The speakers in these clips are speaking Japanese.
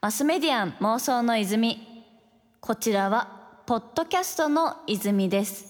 マスメディアン妄想の泉。こちらはポッドキャストの泉です。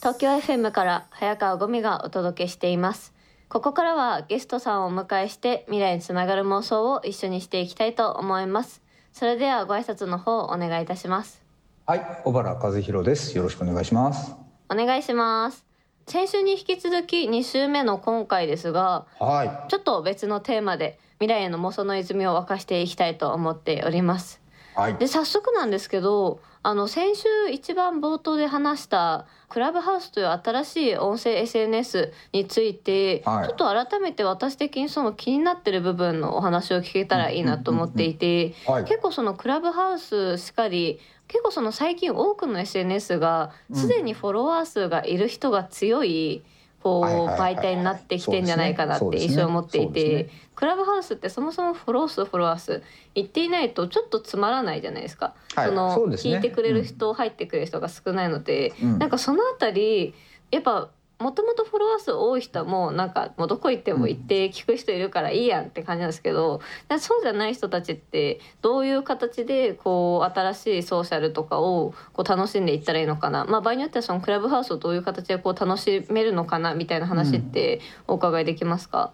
東京 FM から早川ゴミがお届けしています。ここからはゲストさんをお迎えして未来につながる妄想を一緒にしていきたいと思います。それではご挨拶の方お願いいたします。はい小原和弘です。よろしくお願いします。お願いします先週に引き続き2週目の今回ですが、はい、ちょっと別のテーマで未来への妄想の泉を沸かしていきたいと思っております。はい、で早速なんですけどあの先週一番冒頭で話したクラブハウスという新しい音声 SNS について、はい、ちょっと改めて私的にその気になってる部分のお話を聞けたらいいなと思っていて、結構そのクラブハウスしかり結構その最近多くの SNS がすでにフォロワー数がいる人が強い、こう媒体になってきてんじゃないかなって印象を持っていて、クラブハウスってそもそもフォロー数フォロワー数言っていないとちょっとつまらないじゃないですか、はい、その、ね、聞いてくれる人、うん、入ってくれる人が少ないので、うん、なんかそのあたりやっぱもともとフォロワー数多い人もなんかもうどこ行っても行って聞く人いるからいいやんって感じなんですけど、うん、そうじゃない人たちってどういう形でこう新しいソーシャルとかをこう楽しんでいったらいいのかな、まあ、場合によってはそのクラブハウスをどういう形でこう楽しめるのかなみたいな話ってお伺いできますか、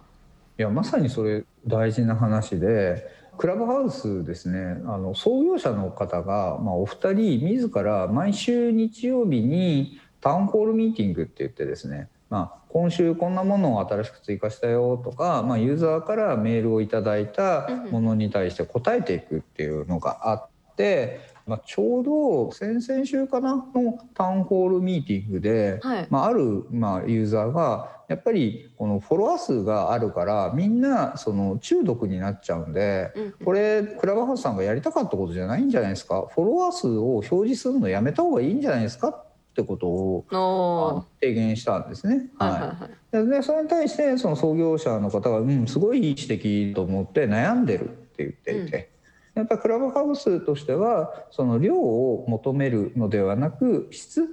いやまさにそれ大事な話でクラブハウスですねあの創業者の方が、まあ、お二人自ら毎週日曜日にタウンホールミーティングって言ってですね、まあ、今週こんなものを新しく追加したよとか、まあ、ユーザーからメールをいただいたものに対して答えていくっていうのがあって。まあ、ちょうど先々週かなのタウンホールミーティングで、はい、まあ、あるまあユーザーがやっぱりこのフォロワー数があるからみんなその中毒になっちゃうんで、これクラブハウスさんがやりたかったことじゃないんじゃないですか？フォロワー数を表示するのやめた方がいいんじゃないですか？ってことを提言したんですね。はい、でそれに対してその創業者の方が「うんすごいいい指摘と思って悩んでる」って言っていて。やっぱクラブハウスとしてはその量を求めるのではなく質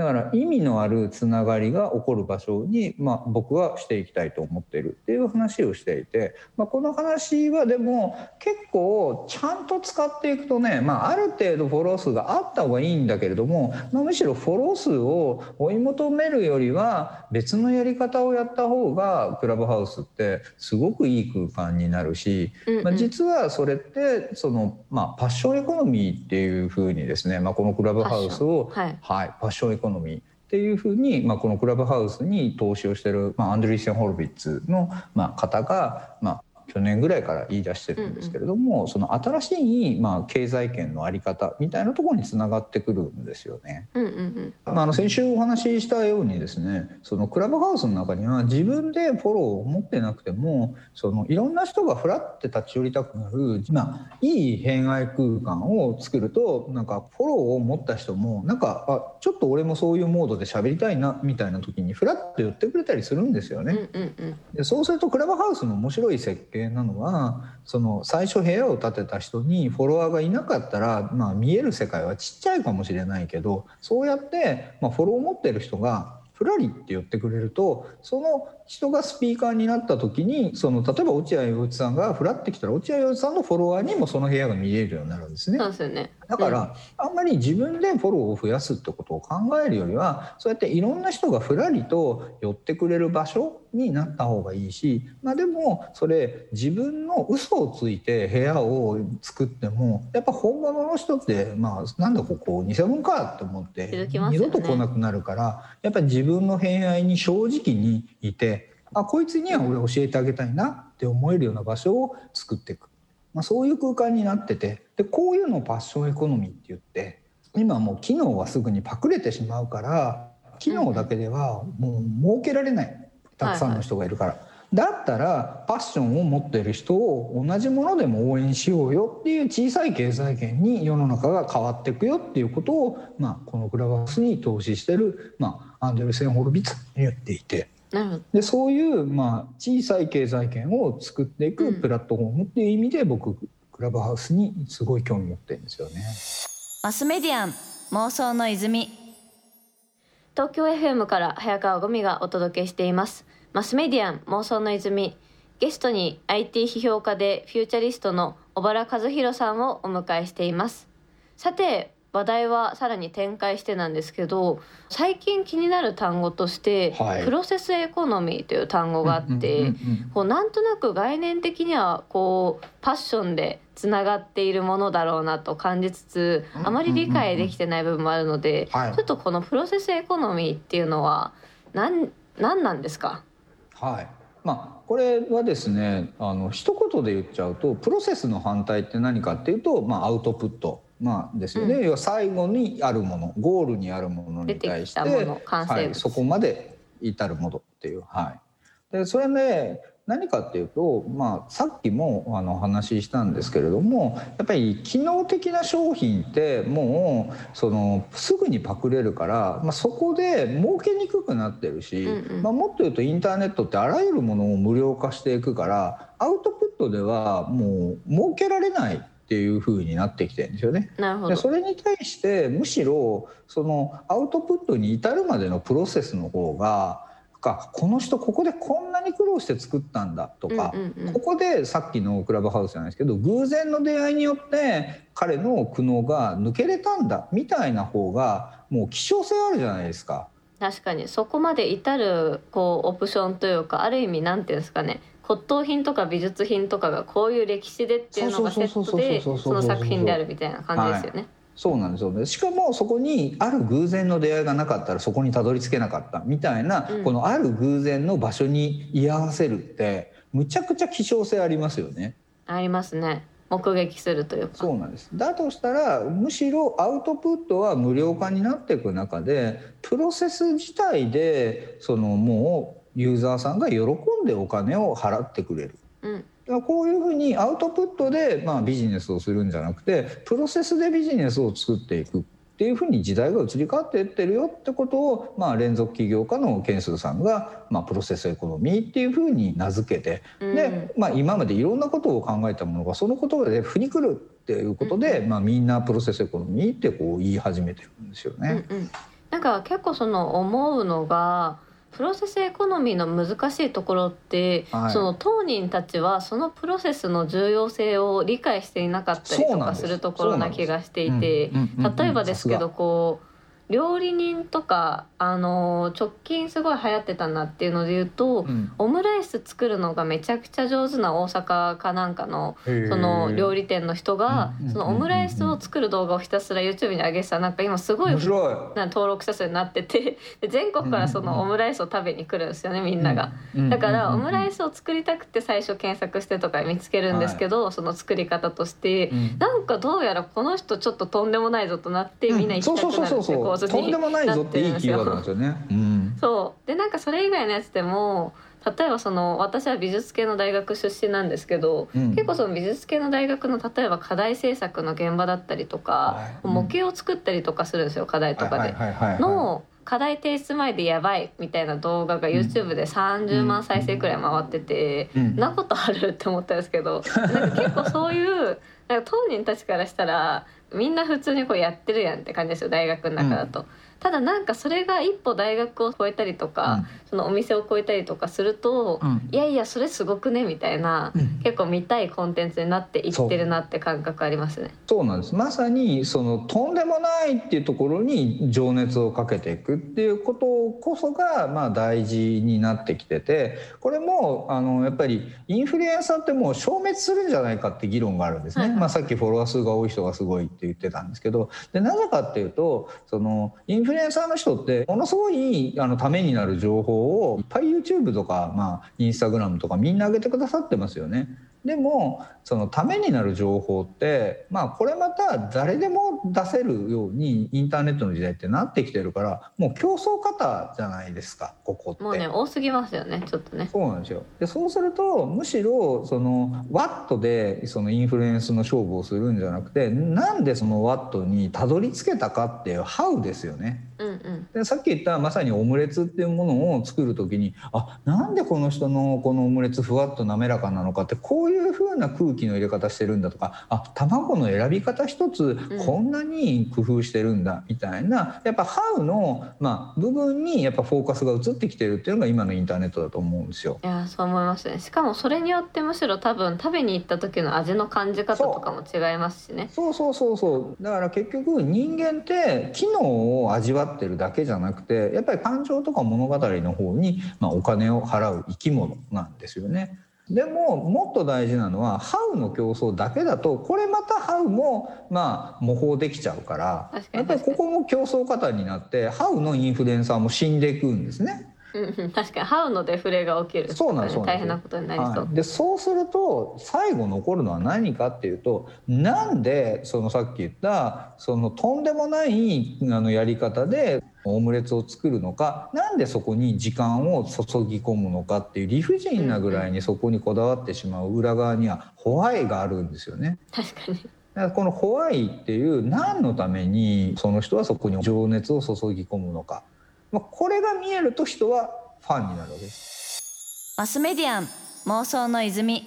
だから意味のあるつながりが起こる場所に、まあ、僕はしていきたいと思っているっていう話をしていて、まあ、この話はでも結構ちゃんと使っていくとね、まあ、ある程度フォロー数があった方がいいんだけれども、まあ、むしろフォロー数を追い求めるよりは別のやり方をやった方がクラブハウスってすごくいい空間になるし、まあ、実はそれってその、まあ、パッションエコノミーっていうふうにですね、まあ、このクラブハウスを、はい、はい、パッションエコノミーっていうふうに、まあ、このクラブハウスに投資をしてる、まあ、アンドリーセン・ホルビッツの、まあ、方が、まあ、去年ぐらいから言い出してるんですけれども、うんうん、その新しい、まあ、経済圏の在り方みたいなところにつながってくるんですよね。うんうんうんまあ、あの先週お話ししたようにですねそのクラブハウスの中には自分でフォローを持ってなくてもそのいろんな人がふらって立ち寄りたくなる、まあ、いい偏愛空間を作るとなんかフォローを持った人もなんかあちょっと俺もそういうモードで喋りたいなみたいな時にふらっと寄ってくれたりするんですよね。うんうんうん、でそうするとクラブハウスの面白い設計なのはその最初部屋を建てた人にフォロワーがいなかったら、まあ、見える世界はちっちゃいかもしれないけどそうやって、まあ、フォローを持ってる人がふらりって言ってくれるとその人がスピーカーになった時にその例えば落合陽一さんがふらってきたら落合陽一さんのフォロワーにもその部屋が見えるようになるんですね。そうですよね。だから、うん、あんまり自分でフォローを増やすってことを考えるよりはそうやっていろんな人がふらりと寄ってくれる場所になった方がいいし、まあ、でもそれ自分の嘘をついて部屋を作ってもやっぱ本物の人ってまあなんだここ偽物かって思って、ね、二度と来なくなるからやっぱり自分の偏愛に正直にいてあこいつには俺教えてあげたいなって思えるような場所を作っていく、まあ、そういう空間になっててでこういうのをパッションエコノミーって言って今もう機能はすぐにパクれてしまうから機能だけではもう儲けられないたくさんの人がいるから。はいはいだったらパッションを持ってる人を同じものでも応援しようよっていう小さい経済圏に世の中が変わっていくよっていうことを、まあ、このクラブハウスに投資してる、まあ、アンデルセン・ホルビッツに言っていて。でそういう、まあ、小さい経済圏を作っていくプラットフォームっていう意味で、僕クラブハウスにすごい興味持ってるんですよね。マスメディアン妄想の泉。東京 FM から早川ゴミがお届けしています。マスメディアン妄想の泉。ゲストに IT 批評家でフューチャリストの小原和弘さんをお迎えしています。さて話題はさらに展開してなんですけど最近気になる単語として、はい、プロセスエコノミーという単語があってこうなんとなく概念的にはこうパッションでつながっているものだろうなと感じつつあまり理解できてない部分もあるので、ちょっとこのプロセスエコノミーっていうのは何何なんですか？はい。まあ、これはですねあの一言で言っちゃうとプロセスの反対って何かっていうと、まあ、アウトプットまあですよね、うん、要は最後にあるものゴールにあるものに対して、はい、そこまで至るものっていう。はい、でそれね何かっていうと、まあ、さっきもあの話したんですけれどもやっぱり機能的な商品ってもうそのすぐにパクれるから、まあ、そこで儲けにくくなってるし、うんうん、まあ、もっと言うとインターネットってあらゆるものを無料化していくからアウトプットではもう儲けられないっていう風になってきてるんですよね。なるほどそれに対してむしろそのアウトプットに至るまでのプロセスの方がかこの人ここでこんなに苦労して作ったんだとか、うんうんうん、ここでさっきのクラブハウスじゃないですけど偶然の出会いによって彼の苦悩が抜けれたんだみたいな方がもう希少性あるじゃないですか。確かにそこまで至るこうオプションというかある意味なんていうんですかね骨董品とか美術品とかがこういう歴史でっていうのがセットでその作品であるみたいな感じですよね。はいそうなんですよねしかもそこにある偶然の出会いがなかったらそこにたどり着けなかったみたいな、うん、このある偶然の場所に居合わせるってむちゃくちゃ希少性ありますよね。ありますね。目撃するというかそうなんですだとしたらむしろアウトプットは無料化になっていく中でプロセス自体でそのもうユーザーさんが喜んでお金を払ってくれる。うん。こういうふうにアウトプットでまあビジネスをするんじゃなくてプロセスでビジネスを作っていくっていうふうに時代が移り変わっていってるよってことを、まあ、連続起業家の件数さんが、まあ、プロセスエコノミーっていうふうに名付けて、で、まあ、今までいろんなことを考えたものがその言葉で振りくるっていうことで、まあ、みんなプロセスエコノミーってこう言い始めてるんですよね。うんうん、なんか結構その思うのがプロセスエコノミーの難しいところって、はい、その当人たちはそのプロセスの重要性を理解していなかったりとかす。るところな気がしていて例えばですけどこう料理人とかあの直近すごい流行ってたなっていうので言うと、うん、オムライス作るのがめちゃくちゃ上手な大阪かなんかのその料理店の人がそのオムライスを作る動画をひたすら YouTube に上げてたなんか今すごいな登録者数になっててで全国からそのオムライスを食べに来るんですよねみんなが。だからオムライスを作りたくて最初検索してとか見つけるんですけど、はい、その作り方として、うん、なんかどうやらこの人ちょっととんでもないぞとなってみんな行きたくなるんですよ。とんでもないぞっていいキーワードなんですよね。うん、そう。でなんかそれ以外のやつでも例えばその私は美術系の大学出身なんですけど、うん、結構その美術系の大学の例えば課題制作の現場だったりとか、はい、模型を作ったりとかするんですよ課題とかで。の課題提出前でやばいみたいな動画が YouTube で30万再生くらい回ってて、うん、なことあるって思ったんですけどなんか結構そういうなんか当人たちからしたらみんな普通にこうやってるやんって感じですよ大学の中だと。うんただなんかそれが一歩大学を超えたりとか、うん、そのお店を超えたりとかすると、うん、いやいやそれすごくねみたいな、うん、結構見たいコンテンツになっていってるなって感覚ありますね。そうなんですまさにそのとんでもないっていうところに情熱をかけていくっていうことこそがまあ大事になってきててこれもあのやっぱりインフルエンサーってもう消滅するんじゃないかって議論があるんですね。はいはい、まあ、さっきフォロワー数が多い人がすごいって言ってたんですけどでなぜかっていうとそのインフルエンサーの人ってものすごいあのためになる情報をパイ YouTube とか、まあ、インスタグラムとかみんな上げてくださってますよね。でもそのためになる情報ってまあこれまた誰でも出せるようにインターネットの時代ってなってきてるからもう競争方じゃないですかここって。もうね多すぎますよねちょっとね。そうなんですよ。でそうするとむしろそのワットでそのインフルエンスの勝負をするんじゃなくてなんでそのワットにたどり着けたかっていうハウですよね、うんでさっき言ったまさにオムレツっていうものを作る時にあなんでこの人のこのオムレツふわっと滑らかなのかってこういう風な空気の入れ方してるんだとかあ卵の選び方一つこんなに工夫してるんだみたいな。やっぱハウの、まあ、部分にやっぱフォーカスが移ってきてるっていうのが今のインターネットだと思うんですよ。いやそう思いますね。しかもそれによってむしろ多分食べに行った時の味の感じ方とかも違いますしね。そうそうそうそう。だから結局人間って機能を味わってるだけじゃなくてやっぱり感情とか物語の方に、まあ、お金を払う生き物なんですよね。でももっと大事なのはハウの競争だけだとこれまたハウもまあ模倣できちゃうからやっぱりここも競争過多になってハウのインフルエンサーも死んでいくんですね。うん、確かに。ハウのデフレが起きる。そうなんです大変なことになりそう、はい、でそうすると最後残るのは何かっていうとなんでそのさっき言ったそのとんでもないあのやり方でオムレツを作るのかなんでそこに時間を注ぎ込むのかっていう理不尽なぐらいにそこにこだわってしまう裏側にはホワイがあるんですよね。確かに。このホワイっていう何のためにその人はそこに情熱を注ぎ込むのかまあ、これが見えると人はファンになるわけです。マスメディアン妄想の泉。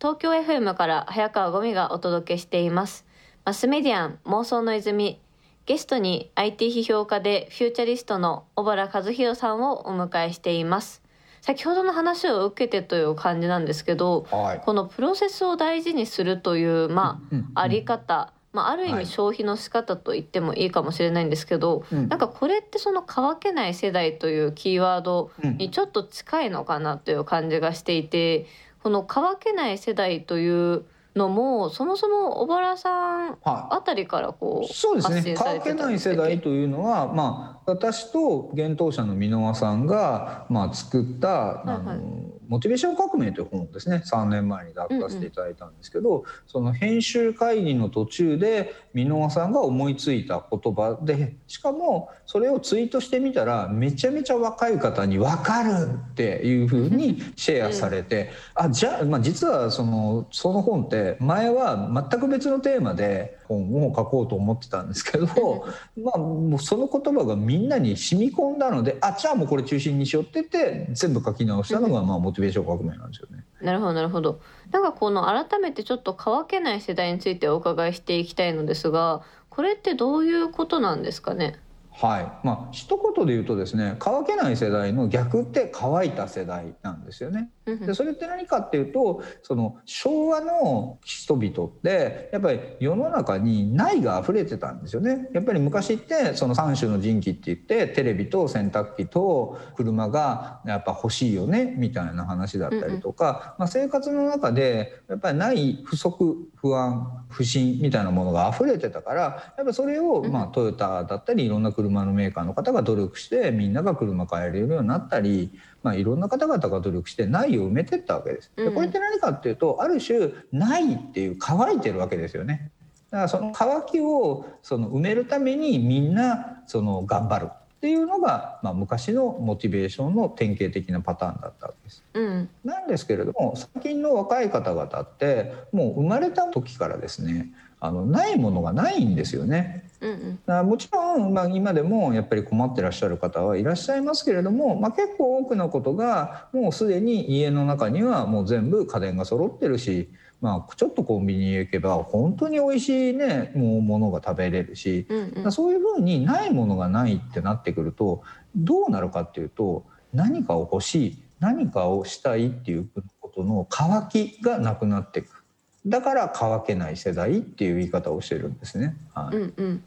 東京 FM から早川ゴミがお届けしています。マスメディアン妄想の泉。ゲストに IT 批評家でフューチャリストの小原和弘さんをお迎えしています。先ほどの話を受けてという感じなんですけど、はい、このプロセスを大事にするというまあ、あり方まあ、ある意味消費の仕方と言ってもいいかもしれないんですけど、はい、なんかこれってその乾けない世代というキーワードにちょっと近いのかなという感じがしていて、この乾けない世代というのもそもそも小原さんあたりからこう、そうですね。乾けない世代というのは、まあ、私と幻冬者の箕輪さんが、まあ、作った、あの、はい。モチベーション革命」という本をですね。3年前に出させていただいたんですけど、うんうん、その編集会議の途中で箕輪さんが思いついた言葉でしかもそれをツイートしてみたらめちゃめちゃ若い方に「分かる!」っていうふうにシェアされて、うん、あじゃあ、まあ、実はそのその本って前は全く別のテーマで本を書こうと思ってたんですけど、まあ、もうその言葉がみんなに染み込んだのであじゃあもうこれ中心にしようってて全部書き直したのが、まあ、モチベーション革命なんですよね。なるほどなるほど。なんかこの改めてちょっと乾けない世代についてお伺いしていきたいのですがこれってどういうことなんですかね？はいまあ一言で言うとですね乾けない世代の逆って乾いた世代なんですよね。でそれって何かっていうとその昭和の人々ってやっぱり世の中にないが溢れてたんですよね。やっぱり昔ってその三種の神器って言ってテレビと洗濯機と車がやっぱ欲しいよねみたいな話だったりとか、まあ、生活の中でやっぱりない不足不安不信みたいなものが溢れてたからやっぱそれをまあトヨタだったりいろんな車のメーカーの方が努力してみんなが車買えるようになったり。まあ、いろんな方々が努力してないを埋めてったわけです。でこれって何かっていうとある種ないっていう乾いてるわけですよね。だからその乾きをその埋めるためにみんなその頑張るっていうのが、まあ、昔のモチベーションの典型的なパターンだったわけです。うん、なんですけれども最近の若い方々ってもう生まれた時からですねあのないものがないんですよね。うんうん、もちろん、まあ、今でもやっぱり困ってらっしゃる方はいらっしゃいますけれども、まあ、結構多くのことがもうすでに家の中にはもう全部家電が揃ってるし、まあ、ちょっとコンビニへ行けば本当に美味しいねもうものが食べれるし、うんうん、そういうふうにないものがないってなってくるとどうなるかっていうと何かを欲しい何かをしたいっていうことの渇きがなくなっていく。だから乾けない世代っていう言い方をしてるんですね。はい、うんうん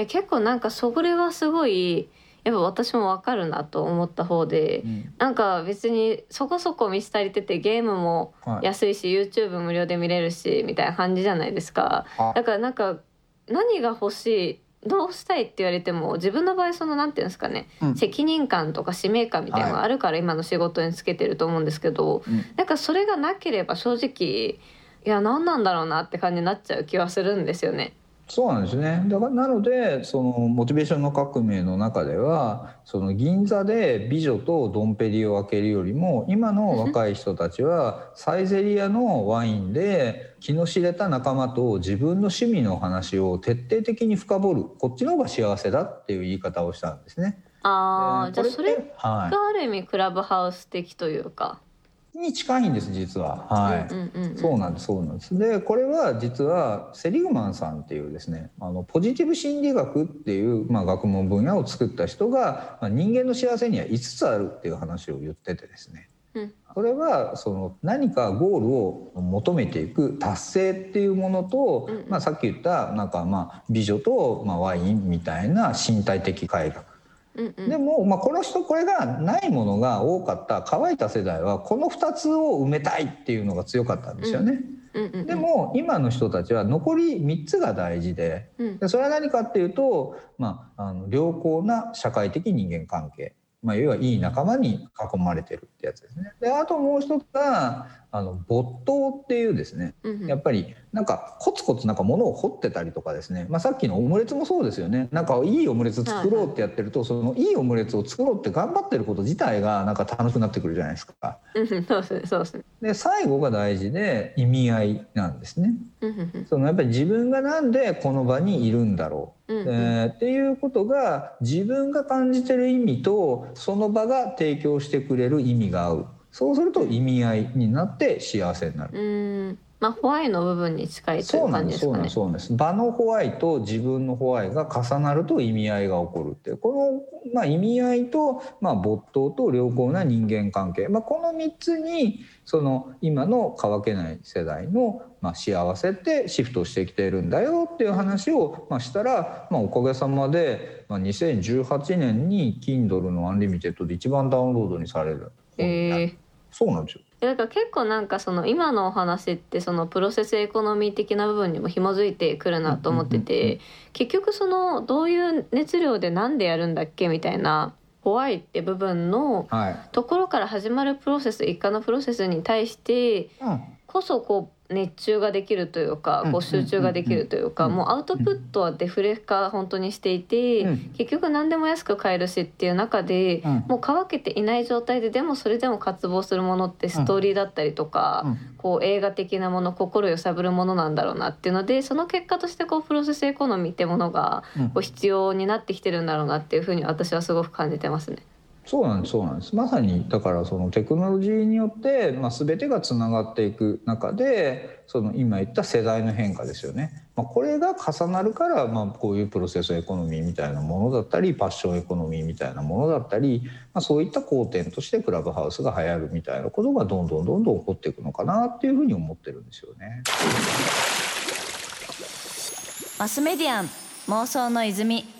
や結構なんかそれはすごいやっぱ私も分かるなと思った方で、うん、なんか別にそこそこ見せ足りててゲームも安いし、はい、YouTube 無料で見れるしみたいな感じじゃないですか。だからなんか何が欲しいどうしたいって言われても自分の場合そのなんていうんですかね、うん、責任感とか使命感みたいなのがあるから今の仕事につけてると思うんですけど、はい、なんかそれがなければ正直いや何なんだろうなって感じになっちゃう気はするんですよね。そうなんですねだからなのでそのモチベーションの革命の中ではその銀座で美女とドンペリを開けるよりも今の若い人たちはサイゼリアのワインで気の知れた仲間と自分の趣味の話を徹底的に深掘るこっちの方が幸せだっていう言い方をしたんですね。ああ、じゃあそれがある意味クラブハウス的というか。に近いんです実は。はい、うんうんうん、そうなんですそうなんです。でこれは実はセリグマンさんっていうですねあのポジティブ心理学っていう、まあ、学問分野を作った人が、まあ、人間の幸せには5つあるっていう話を言っててですね、うん、これはその何かゴールを求めていく達成っていうものと、うんうん、まあ、さっき言ったなんかまあ美女とまあワインみたいな身体的快楽でも、まあ、この人これがないものが多かった乾いた世代はこの2つを埋めたいっていうのが強かったんですよね。でも今の人たちは残り3つが大事ででそれは何かっていうと、まあ、あの良好な社会的人間関係まあ、要はいい仲間に囲まれてるってやつですね。であともう一つがあの没頭っていうですね、やっぱりなんかコツコツなんか物を掘ってたりとかですね、まあ、さっきのオムレツもそうですよね。なんかいいオムレツ作ろうってやってると、そのいいオムレツを作ろうって頑張ってること自体がなんか楽しくなってくるじゃないですか。そうですねそうですね。で最後が大事で意味合いなんですね。そのやっぱり自分がなんでこの場にいるんだろう、えー、っていうことが自分が感じてる意味とその場が提供してくれる意味が合う。そうすると意味合いになって幸せになる。まあ、ホワイの部分に近いという感じですかね。そうなんです。場のホワイと自分のホワイが重なると意味合いが起こるってこの、まあ、意味合いと、まあ、没頭と良好な人間関係、まあ、この3つにその今の乾けない世代の、まあ、幸せってシフトしてきているんだよっていう話を、まあ、したら、まあ、おかげさまで、まあ、2018年に Kindle のアンリミテッドで一番ダウンロードにされる。えー、そうなんですよ。だから結構なんかその今のお話ってそのプロセスエコノミー的な部分にも紐づいてくるなと思ってて結局そのどういう熱量で何でやるんだっけみたいな怖いって部分のところから始まるプロセス一過のプロセスに対してこそこう熱中ができるというかこう集中ができるというかもうアウトプットはデフレ化本当にしていて結局何でも安く買えるしっていう中でもう乾けていない状態ででもそれでも渇望するものってストーリーだったりとかこう映画的なもの心揺さぶるものなんだろうなっていうのでその結果としてこうプロセスエコノミーってものがこう必要になってきてるんだろうなっていうふうに私はすごく感じてますね。そうなんですそうなんです。まさにだからそのテクノロジーによって、まあ、全てがつながっていく中でその今言った世代の変化ですよね、まあ、これが重なるから、まあ、こういうプロセスエコノミーみたいなものだったりパッションエコノミーみたいなものだったり、まあ、そういった交点としてクラブハウスが流行るみたいなことがどんどんどんどん起こっていくのかなっていうふうに思ってるんですよね。マスメディア妄想の泉。